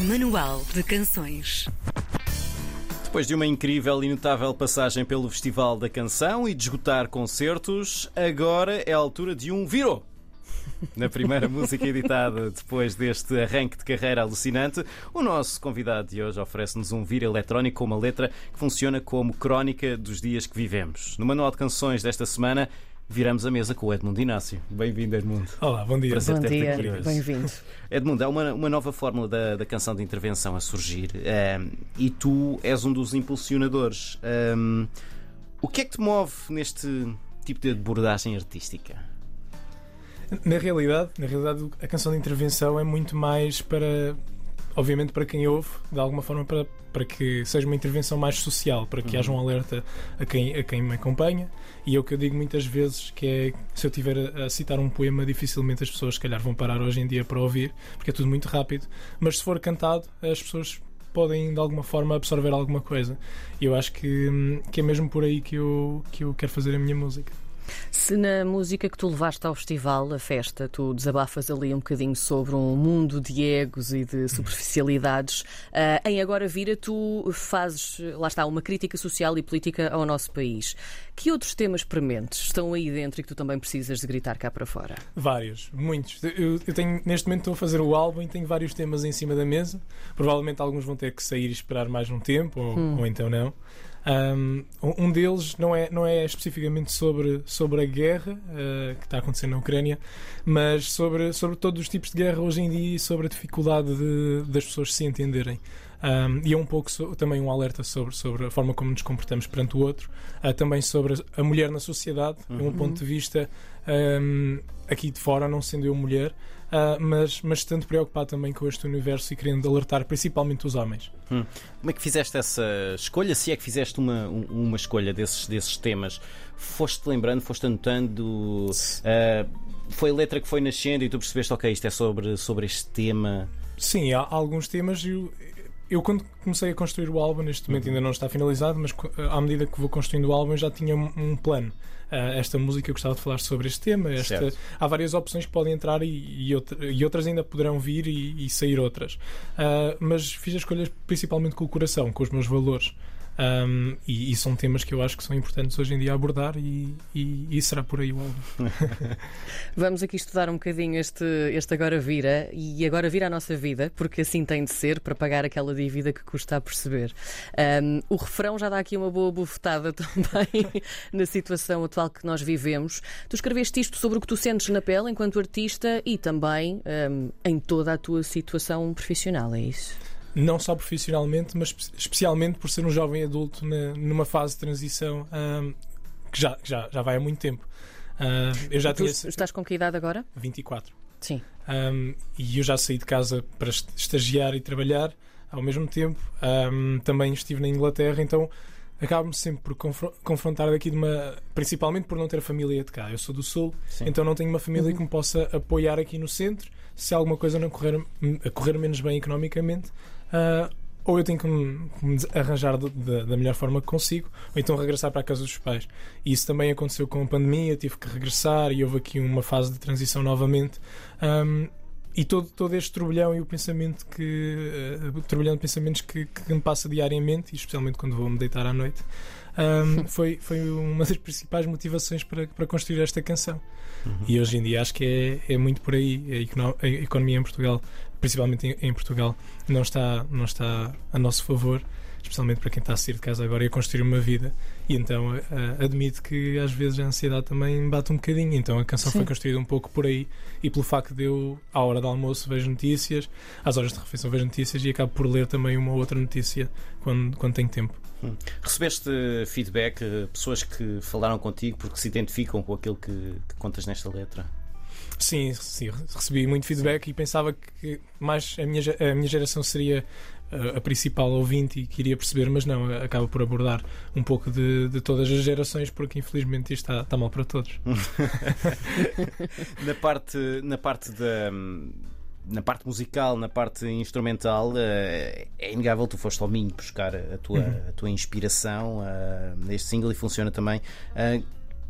Manual de Canções. Depois de uma incrível e notável passagem pelo Festival da Canção e de esgotar concertos, agora é a altura de um virou. Na primeira música editada depois deste arranque de carreira alucinante, o nosso convidado de hoje oferece-nos um viro eletrónico com uma letra que funciona como crónica dos dias que vivemos. No Manual de Canções desta semana, viramos a mesa com o Edmundo Inácio. Bem-vindo, Edmundo. Olá, bom dia. Prazer Bom ter-te dia, bem-vindo. Edmundo, há uma, uma nova fórmula da, da canção de intervenção a surgir ehm, e tu és um dos impulsionadores. Ehm, o que é que te move neste tipo de abordagem artística? Na realidade, na realidade, a canção de intervenção é muito mais para, obviamente, para quem ouve, de alguma forma, para, para que seja uma intervenção mais social, para que Uhum. haja um alerta a quem, a quem me acompanha. E é o que eu digo muitas vezes, que é se eu estiver a, a citar um poema, dificilmente as pessoas, se calhar, vão parar hoje em dia para ouvir, porque é tudo muito rápido. Mas se for cantado, as pessoas podem de alguma forma absorver alguma coisa. E eu acho que, que é mesmo por aí que eu, que eu quero fazer a minha música. Se na música que tu levaste ao festival, a festa, tu desabafas ali um bocadinho sobre um mundo de egos e de superficialidades, ah, em Agora Vira tu fazes, lá está, uma crítica social e política ao nosso país. Que outros temas prementes estão aí dentro e que tu também precisas de gritar cá para fora? Vários, muitos. Eu, eu tenho, neste momento estou a fazer o álbum e tenho vários temas em cima da mesa. Provavelmente alguns vão ter que sair e esperar mais um tempo, ou, ou então não. Um, deles não é, não é especificamente sobre, sobre a guerra uh, que está acontecendo na Ucrânia, mas sobre, sobre todos os tipos de guerra hoje em dia e sobre a dificuldade de- das pessoas se entenderem. Um, e é um pouco so- também um alerta sobre, sobre a forma como nos comportamos perante o outro, uh, também sobre a mulher na sociedade, de um ponto de vista um, aqui de fora, não sendo eu mulher, uh, mas, mas estando preocupado também com este universo e querendo alertar principalmente os homens. Como é que fizeste essa escolha? Se é que fizeste uma, um- uma escolha desses, desses temas, foste lembrando, foste anotando? ah, foi a letra que foi nascendo e tu percebeste, ok, isto é sobre, sobre este tema. Sim, há alguns temas. Eu, eu, quando comecei a construir o álbum, neste momento ainda não está finalizado, mas à medida que vou construindo o álbum, já tinha um, um plano. Ah, esta música eu gostava de falar sobre este tema. Esta, Certo. há várias opções que podem entrar e, e, outra- e outras ainda poderão vir e, e sair outras. Ah, mas fiz as escolhas principalmente com o coração, com os meus valores. Ahm, e, e são temas que eu acho que são importantes hoje em dia abordar, e, e, e será por aí o álbum. Vamos aqui estudar um bocadinho este, este Agora Vira e agora vira a nossa vida, porque assim tem de ser para pagar aquela dívida que custa a perceber. Ahm, o refrão já dá aqui uma boa bufetada também na situação atual que nós vivemos. Tu escreveste isto sobre o que tu sentes na pele enquanto artista e também ahm, em toda a tua situação profissional, é isso? Não só profissionalmente, mas espe- especialmente por ser um jovem adulto na- numa fase de transição ahm, que já, já, já vai há muito tempo. Ahm, eu já Tu tinha estás com que idade agora? 24 Sim. ahm, e eu já saí de casa para est- estagiar e trabalhar ao mesmo tempo. Ahm, também estive na Inglaterra, então acabo-me sempre por confro- confrontar daqui de uma. principalmente por não ter a família de cá. Eu sou do Sul, Sim. então não tenho uma família que me possa apoiar aqui no centro se alguma coisa não correr, a correr menos bem economicamente. Ah, ou eu tenho que me, me arranjar de- de- da melhor forma que consigo, ou então regressar para a casa dos pais. E isso também aconteceu com a pandemia, tive que regressar e houve aqui uma fase de transição novamente. Ahm, e todo, todo este turbilhão e o pensamento que. o turbilhão de pensamentos que, que me passa diariamente, e especialmente quando vou me deitar à noite, ahm, foi, foi uma das principais motivações para, para construir esta canção. E hoje em dia acho que é, é muito por aí. A, econo- a economia em Portugal, principalmente em, em Portugal, não está, não está a nosso favor, especialmente para quem está a sair de casa agora e a construir uma vida. E então eh, admito que às vezes a ansiedade também bate um bocadinho. Então a canção Sim. foi construída um pouco por aí e pelo facto de eu, à hora do almoço, vejo notícias, às horas de refeição, vejo notícias e acabo por ler também uma outra notícia quando, quando tenho tempo. Recebeste feedback, eh, pessoas que falaram contigo porque se identificam com aquilo que, que contas nesta letra? Sim, sim, recebi muito feedback e pensava que mais a minha, a minha geração seria uh, a principal ouvinte e que iria perceber, mas não, acaba por abordar um pouco de, de todas as gerações, porque infelizmente isto está, está mal para todos. Na parte, na parte da. Na parte musical, na parte instrumental, eh, é inegável tu foste ao Minho buscar a tua, a tua inspiração eh, neste single e funciona também. eh,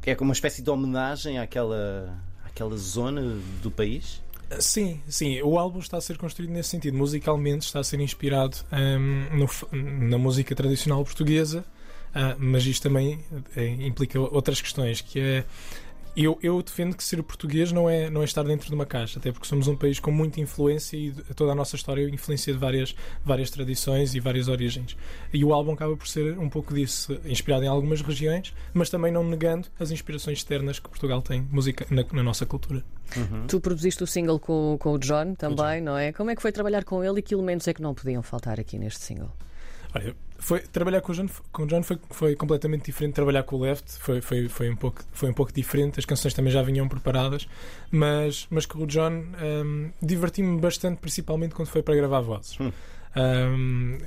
É como uma espécie de homenagem àquela, àquela zona do país. Sim, sim. O álbum está a ser construído nesse sentido. Musicalmente está a ser inspirado hum, no na música tradicional portuguesa, ah, mas isto também eh, implica outras questões, que é eu, eu defendo que ser português não é, não é estar dentro de uma caixa, até porque somos um país com muita influência e toda a nossa história influencia de várias, várias tradições e várias origens. E o álbum acaba por ser um pouco disso, inspirado em algumas regiões, mas também não negando as inspirações externas que Portugal tem música, na, na nossa cultura. Tu produziste o single com, com o John também, John. não é? Como é que foi trabalhar com ele e que elementos é que não podiam faltar aqui neste single? Olha, foi, trabalhar com o John, com o John foi, foi completamente diferente. Trabalhar com o Left foi, foi, foi, um pouco, foi um pouco diferente. As canções também já vinham preparadas, mas, mas com o John hum, diverti-me bastante, principalmente quando foi para gravar vozes. Hum. Hum,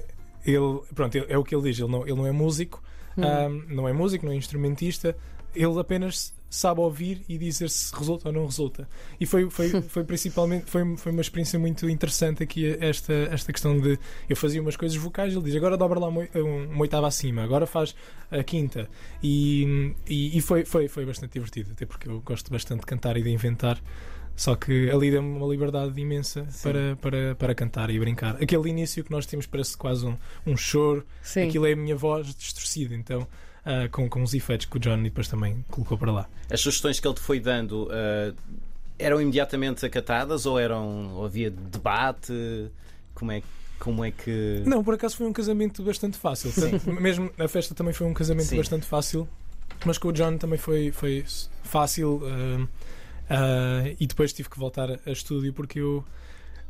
ele, pronto, ele- é o que ele diz. Ele não, ele não é músico, Hum. hum, não é músico, não é instrumentista. Ele apenas sabe ouvir e dizer se resulta ou não resulta. E foi, foi, foi principalmente foi, foi uma experiência muito interessante aqui esta, esta questão de eu fazia umas coisas vocais, ele diz agora dobra lá uma, um- uma oitava acima, agora faz a quinta. E, e, e foi, foi, foi bastante divertido, até porque eu gosto bastante de cantar e de inventar. Só que ali deu-me uma liberdade imensa Sim. para, para, para cantar e brincar. Aquele início que nós temos parece quase um, um choro Sim. Aquilo é a minha voz distorcida, então, ah, com, com os efeitos que o Johnny depois também colocou para lá. As sugestões que ele te foi dando ah, eram imediatamente acatadas ou eram ou havia debate? Como é, como é que. Não, por acaso foi um casamento bastante fácil. Portanto, mesmo a festa também foi um casamento Sim. bastante fácil, mas com o John também foi, foi fácil. ah, e depois tive que voltar a estúdio porque eu.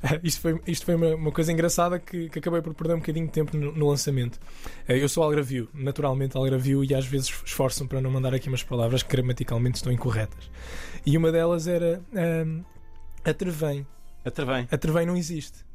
Isto foi, isto foi uma, uma coisa engraçada que, que acabei por perder um bocadinho de tempo no, no lançamento. Eh, Eu sou algravio, naturalmente algravio, e às vezes esforço-me para não mandar aqui umas palavras que gramaticalmente estão incorretas. E uma delas era ah, atrevém. Atrevém. Atrevém não existe.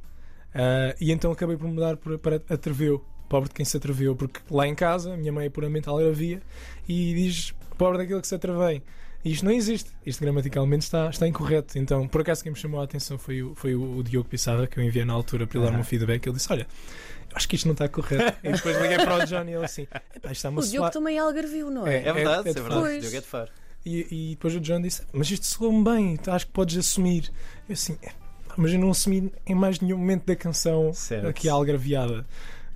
Ah, e então acabei por mudar para, atreveu. Pobre de quem se atreveu, porque lá em casa a minha mãe é puramente algravia e diz pobre daquele que se atrevém. E isto não existe. Isto gramaticalmente está, está incorreto. Então, por acaso, quem me chamou a atenção foi o, foi o, o Diogo Pissarra, que eu enviei na altura para ele dar-me um feedback. Ele disse: Olha, eu acho que isto não está correto. e depois liguei para o Johnny e ele assim: isto está O uma Diogo também é algarvio, não é? É. É verdade, é, de verdade. Pois. Diogo é de Faro. E, e depois o John disse: Mas isto soou-me bem, acho que podes assumir. Eu assim, "É, mas eu não assumi em mais nenhum momento da canção Certo. aqui algraviada.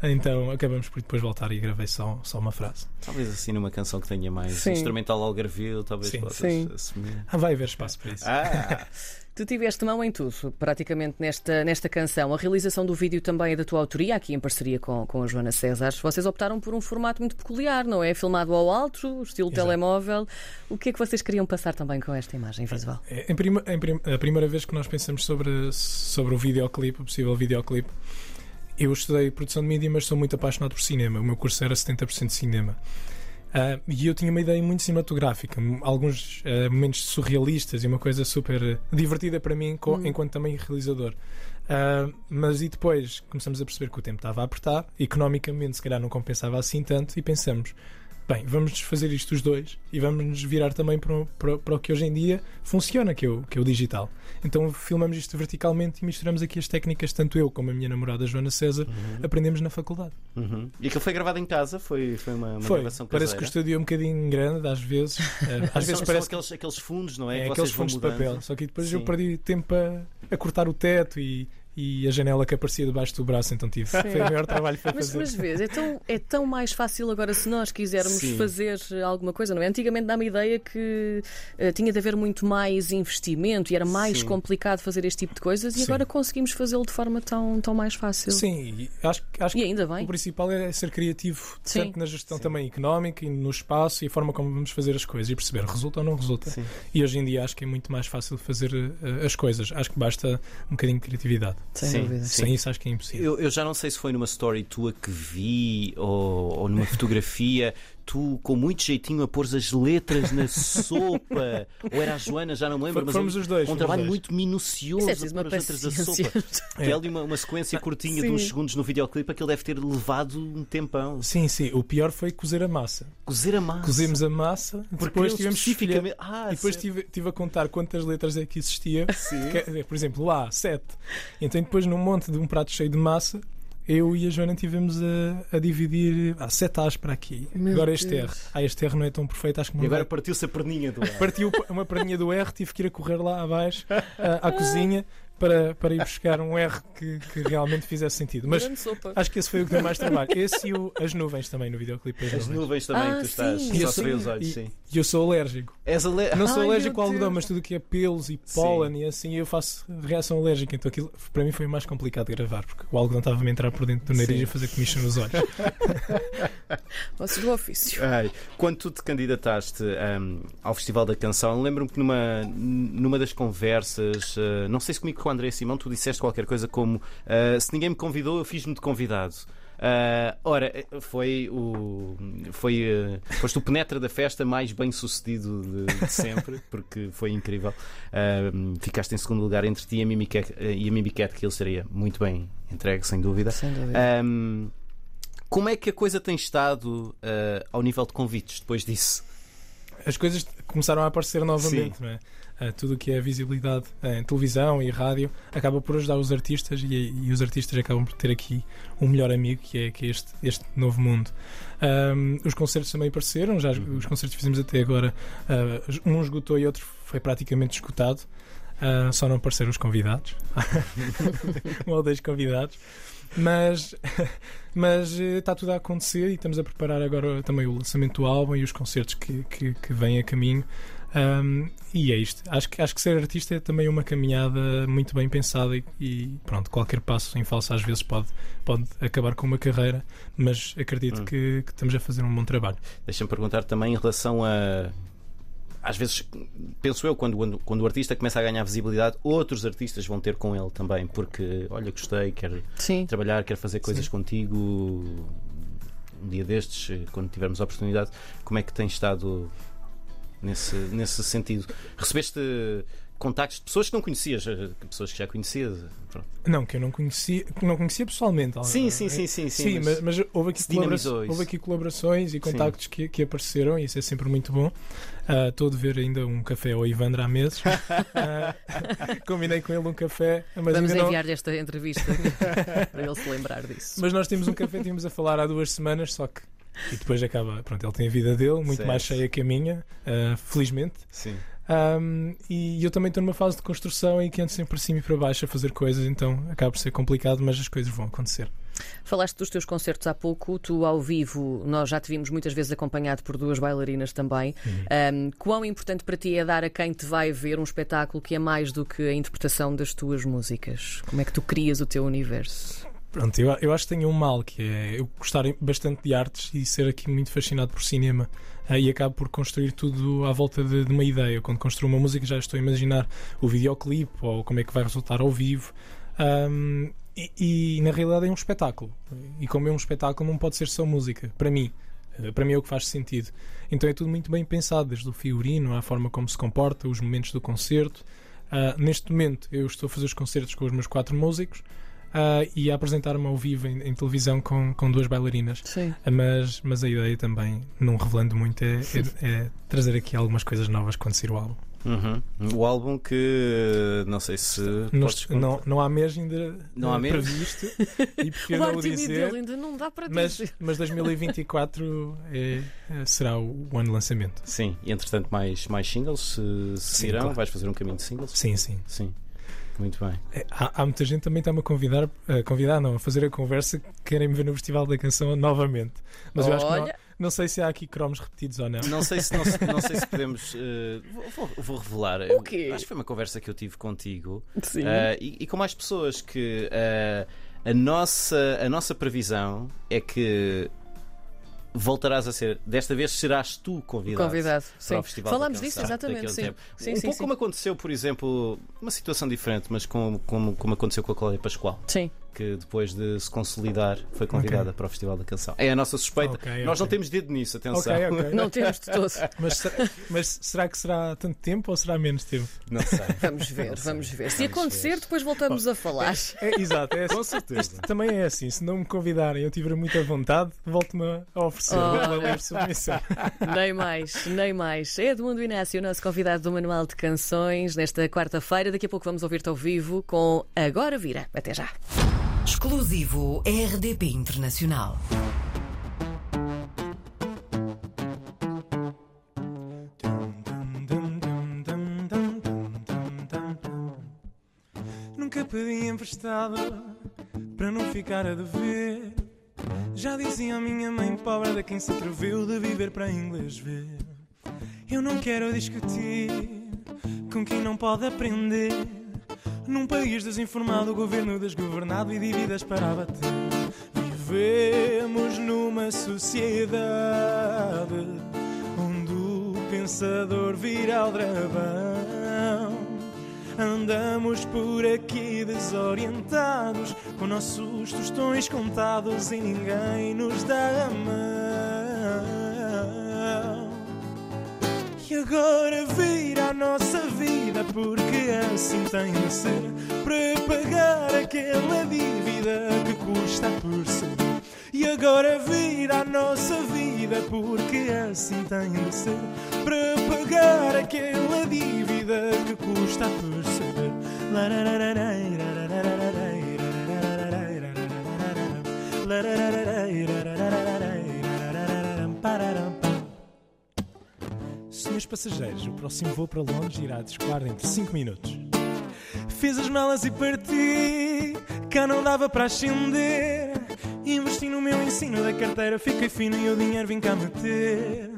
Então acabamos por depois voltar e gravei só, só uma frase. Talvez assim numa canção que tenha mais Sim. instrumental algarvio, talvez Sim. possas Sim. assumir. Ah, vai haver espaço para isso. Ah, Tu tiveste mão em tudo, praticamente nesta, nesta canção. A realização do vídeo também é da tua autoria, aqui em parceria com, com a Joana César. Vocês optaram por um formato muito peculiar, não é? Filmado ao alto, estilo Exato. telemóvel. O que é que vocês queriam passar também com esta imagem visual? É, Em prima- em prim- a primeira vez que nós pensamos sobre, sobre o videoclipe, o possível videoclipe, eu estudei produção de mídia, mas sou muito apaixonado por cinema. O meu curso era 70% de cinema. Ah, e eu tinha uma ideia muito cinematográfica, alguns ah, momentos surrealistas e uma coisa super divertida para mim, co- Hum. enquanto também realizador. Ah, mas e depois começamos a perceber que o tempo estava a apertar, economicamente se calhar não compensava assim tanto, e pensamos: bem, vamos fazer isto os dois e vamos nos virar também para, o- para, para o que hoje em dia funciona, que é, o, que é o digital. Então filmamos isto verticalmente e misturamos aqui as técnicas, tanto eu como a minha namorada Joana César, aprendemos na faculdade. uhum. E aquilo foi gravado em casa? Foi, foi uma, uma Foi, gravação parece que o caseira? estúdio é um bocadinho grande, às vezes. Eh, às vezes são, parece são que aqueles, aqueles fundos, não é? é que aqueles fundos de mudando. papel. Só que depois Sim. eu perdi tempo a, a cortar o teto e, e a janela que aparecia debaixo do braço, então tive. Foi o maior trabalho para Mas, fazer. mas vês, é tão, é tão mais fácil agora se nós quisermos Sim. fazer alguma coisa, não é? Antigamente dá-me a ideia que eh, tinha de haver muito mais investimento e era mais Sim. complicado fazer este tipo de coisas e Sim. agora conseguimos fazê-lo de forma tão, tão mais fácil. Sim, e acho, acho E que ainda o bem. principal é ser criativo, Sim. tanto na gestão Sim. também económica e no espaço e a forma como vamos fazer as coisas e perceber resulta ou não resulta. Sim. E hoje em dia acho que é muito mais fácil fazer eh, as coisas. Acho que basta um bocadinho de criatividade. Sem Sim, dúvida. sim. Sem isso acho que é impossível. Eu, eu já não sei se foi numa story tua que vi ou, ou numa fotografia, tu com muito jeitinho a pôres as letras na sopa, ou era a Joana, já não me lembro, mas Fomos um, os dois. um trabalho dois. muito minucioso Isso é a preciso pôr uma as letras da sopa. Tem ali uma, uma sequência curtinha de Sim. uns segundos no videoclipe, aquilo deve ter levado um tempão. Sim, sim. O pior foi cozer a massa. Cozer a massa. Cozemos a massa, Porque depois tivemos que especificamente. Ah, E depois tive, tive a contar quantas letras é que existia. Sim. Que- por exemplo, lá, sete. Então, depois, num monte de um prato cheio de massa, eu e a Joana tivemos a, a dividir há sete A's para aqui. Meu agora este Deus. R. Ah, este R não é tão perfeito, acho que E agora vai- partiu-se a perninha do ar. Partiu uma perninha do R, tive que ir a correr lá abaixo à, à cozinha para, para ir buscar um R que, que realmente fizesse sentido. Mas acho que esse foi o que deu mais trabalho. Esse e o- as nuvens também no videoclipe. As, As nuvens. nuvens também, Ah, tu estás. sim. E Só sou- os olhos, e- sim. E eu sou alérgico. Ale... Não sou Ai, alérgico ao algodão, mas tudo que é pelos e pólen e assim eu faço reação alérgica. Então aquilo para mim foi mais complicado de gravar porque o algodão estava-me a entrar por dentro do nariz Sim. e a fazer comichão nos olhos. Vocês do ofício. Ai, quando tu te candidataste hum, ao Festival da Canção, lembro-me que numa, numa das conversas, uh, não sei se comigo com o André Simão, tu disseste qualquer coisa como uh, se ninguém me convidou, eu fiz-me de convidado. Uh, ora, foi o. Foi. Uh, foste o penetra da festa mais bem sucedido de, de sempre, porque foi incrível. Uh, ficaste em segundo lugar entre ti e a Mimi Cat, e a Mimi Cat, que ele seria muito bem entregue, sem dúvida. Sem dúvida. Um, como é que a coisa tem estado ao nível de convites depois disso? As coisas começaram a aparecer novamente, não é? Ah, tudo o que é visibilidade em televisão e rádio acaba por ajudar os artistas e, e os artistas acabam por ter aqui um melhor amigo que é, que é este, este novo mundo. Ahm, os concertos também apareceram, já Uhum. os concertos que fizemos até agora, ah, um esgotou e outro foi praticamente esgotado. Ah, só não apareceram os convidados, um ou dois convidados, mas, mas eh, está tudo a acontecer e estamos a preparar agora também o lançamento do álbum e os concertos que, que, que vêm a caminho. Um, e é isto. Acho que, acho que ser artista é também uma caminhada muito bem pensada e, e pronto, qualquer passo em falso às vezes pode, pode acabar com uma carreira, mas acredito Hum. que, que estamos a fazer um bom trabalho. Deixa-me perguntar também em relação a. Às vezes, penso eu, quando, quando, quando o artista começa a ganhar visibilidade, outros artistas vão ter com ele também, porque, olha, gostei, quero Sim. trabalhar, quero fazer coisas Sim. contigo. Um dia destes, quando tivermos a oportunidade, como é que tem estado nesse, nesse sentido? Recebeste contactos de pessoas que não conhecias, eh, pessoas que já conhecias? Pronto. Não, que eu não conhecia, que não conhecia pessoalmente. Sim, sim, sim, sim, sim, Sim, mas- mas, houve, aqui houve aqui colaborações e contactos que, que apareceram, e isso é sempre muito bom. Ah, Estou a dever ainda um café ao Ivandro há meses. Ah, combinei com ele um café, mas Vamos não, enviar-lhe esta entrevista para ele se lembrar disso. Mas nós temos um café, tínhamos a falar há duas semanas, só que. E depois acaba. Pronto, ele tem a vida dele, muito Certo. mais cheia que a minha, ah, felizmente. Sim. Ahm, e eu também estou numa fase de construção em que ando sempre para cima e para baixo a fazer coisas, então acaba por ser complicado, mas as coisas vão acontecer. Falaste dos teus concertos há pouco, tu ao vivo, nós já te vimos muitas vezes acompanhado por duas bailarinas também. Um, quão importante para ti é dar a quem te vai ver um espetáculo que é mais do que a interpretação das tuas músicas? Como é que tu crias o teu universo? Pronto, eu, eu acho que tenho um mal, que é eu gostar bastante de artes e ser aqui muito fascinado por cinema. ah, e acabo por construir tudo à volta de, de uma ideia. Quando construo uma música, já estou a imaginar o videoclipe ou como é que vai resultar ao vivo. Ahm, e, e, na realidade é um espetáculo. E como é um espetáculo, não pode ser só música. Para mim, Eh, para mim é o que faz sentido. Então é tudo muito bem pensado, desde o figurino à forma como se comporta, os momentos do concerto. Ah, neste momento, eu estou a fazer os concertos com os meus quatro músicos. Ah, e a apresentar-me ao vivo em, em televisão com, com duas bailarinas. Sim. Ah, Mas, mas a ideia também, não revelando muito, é, é- é trazer aqui algumas coisas novas quando sair o álbum. Uhum. O álbum que não sei se. Não, não, não há mês ainda Não há mês? previsto e O não dizer. dele ainda não dá para Mas, dizer. mas 2024 é, é- será o, o ano de lançamento. Sim, e entretanto mais, mais singles se, se Sim, irão, claro. vais fazer um caminho de singles? Sim, sim. Sim. Muito bem. É, Há, há muita gente também está-me a convidar, a convidar, não, a fazer a conversa que querem me ver no Festival da Canção novamente. Mas eu acho que não, Olha, não sei se há aqui cromos repetidos ou não. Não sei se, não, não sei se podemos. eh, vou, vou- revelar. O quê? Acho que foi uma conversa que eu tive contigo sim. eh, e, e com mais pessoas que eh, a, nossa, a nossa previsão é que voltarás a ser. Desta vez serás tu convidado. Convidado. para Sim. o Festival da Falámos disso, exatamente. um Sim. Sim, um sim, pouco como aconteceu, por exemplo, uma situação diferente, mas como, como, como aconteceu com a Cláudia Pascoal. Sim. Que depois de se consolidar foi convidada para o Festival da Canção. É a nossa suspeita. Ok, Nós não ok. temos dedo nisso, atenção. Não temos de todo. Mas, será, mas será que será tanto tempo ou será menos tempo? Não sei. Vamos ver, vamos ver. Se Vamos acontecer, ver. depois voltamos a falar. É, exato, é Com assim. certeza. Isto também é assim. Se não me convidarem e eu tiver muita vontade, volto-me a oferecer. Oh. Vou ler submissão. Nem mais, nem mais. É Edmundo Inácio, nosso convidado do Manual de Canções, nesta quarta-feira. Daqui a pouco vamos ouvir-te ao vivo com Agora Vira. Até já. Exclusivo RDP Internacional. Nunca pedi emprestado para não ficar a dever. Já dizia a minha mãe pobre da quem se atreveu de viver para inglês ver. Eu não quero discutir com quem não pode aprender. Num país desinformado, governo desgovernado e dívidas para abater. Vivemos numa sociedade onde o pensador vira aldrabão. Andamos por aqui desorientados, com nossos tostões contados e ninguém nos dá a mão. E agora vida, porque assim tem de ser, para pagar aquela dívida que custa por saber. E agora vira a nossa vida, porque assim tem de ser, para pagar aquela dívida que custa por saber. Senhores passageiros, o próximo voo para Londres irá descolar dentro de 5 minutos. Fiz as malas e parti, cá não dava para ascender. Investi no meu ensino da carteira, fiquei fino e o dinheiro vim cá meter.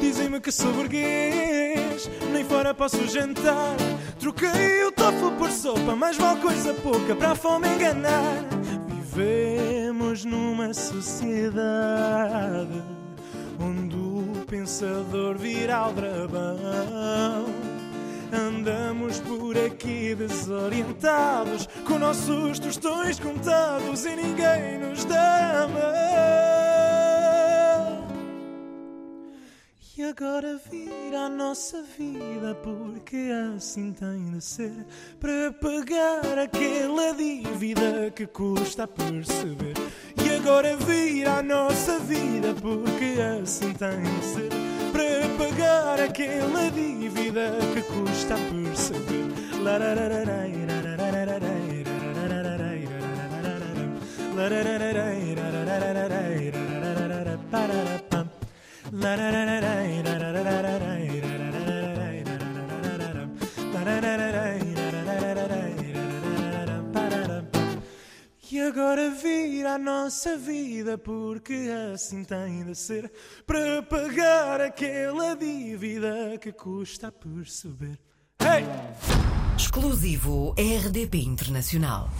Dizem-me que sou burguês, nem fora posso jantar. Troquei o tofu por sopa, mas vale coisa pouca para a fome enganar. Vivemos numa sociedade onde o pensador vira aldrabão. Andamos por aqui desorientados, com nossos tostões contados e ninguém nos dá a mão. E agora vira a nossa vida, porque assim tem de ser, para pagar aquela dívida que custa perceber. E agora vira a nossa vida, porque assim tem de ser, para pagar aquela dívida que custa a perceber. E agora vira a nossa vida, porque assim tem de ser, para pagar aquela dívida que custa perceber. Hey! Exclusivo RDP Internacional.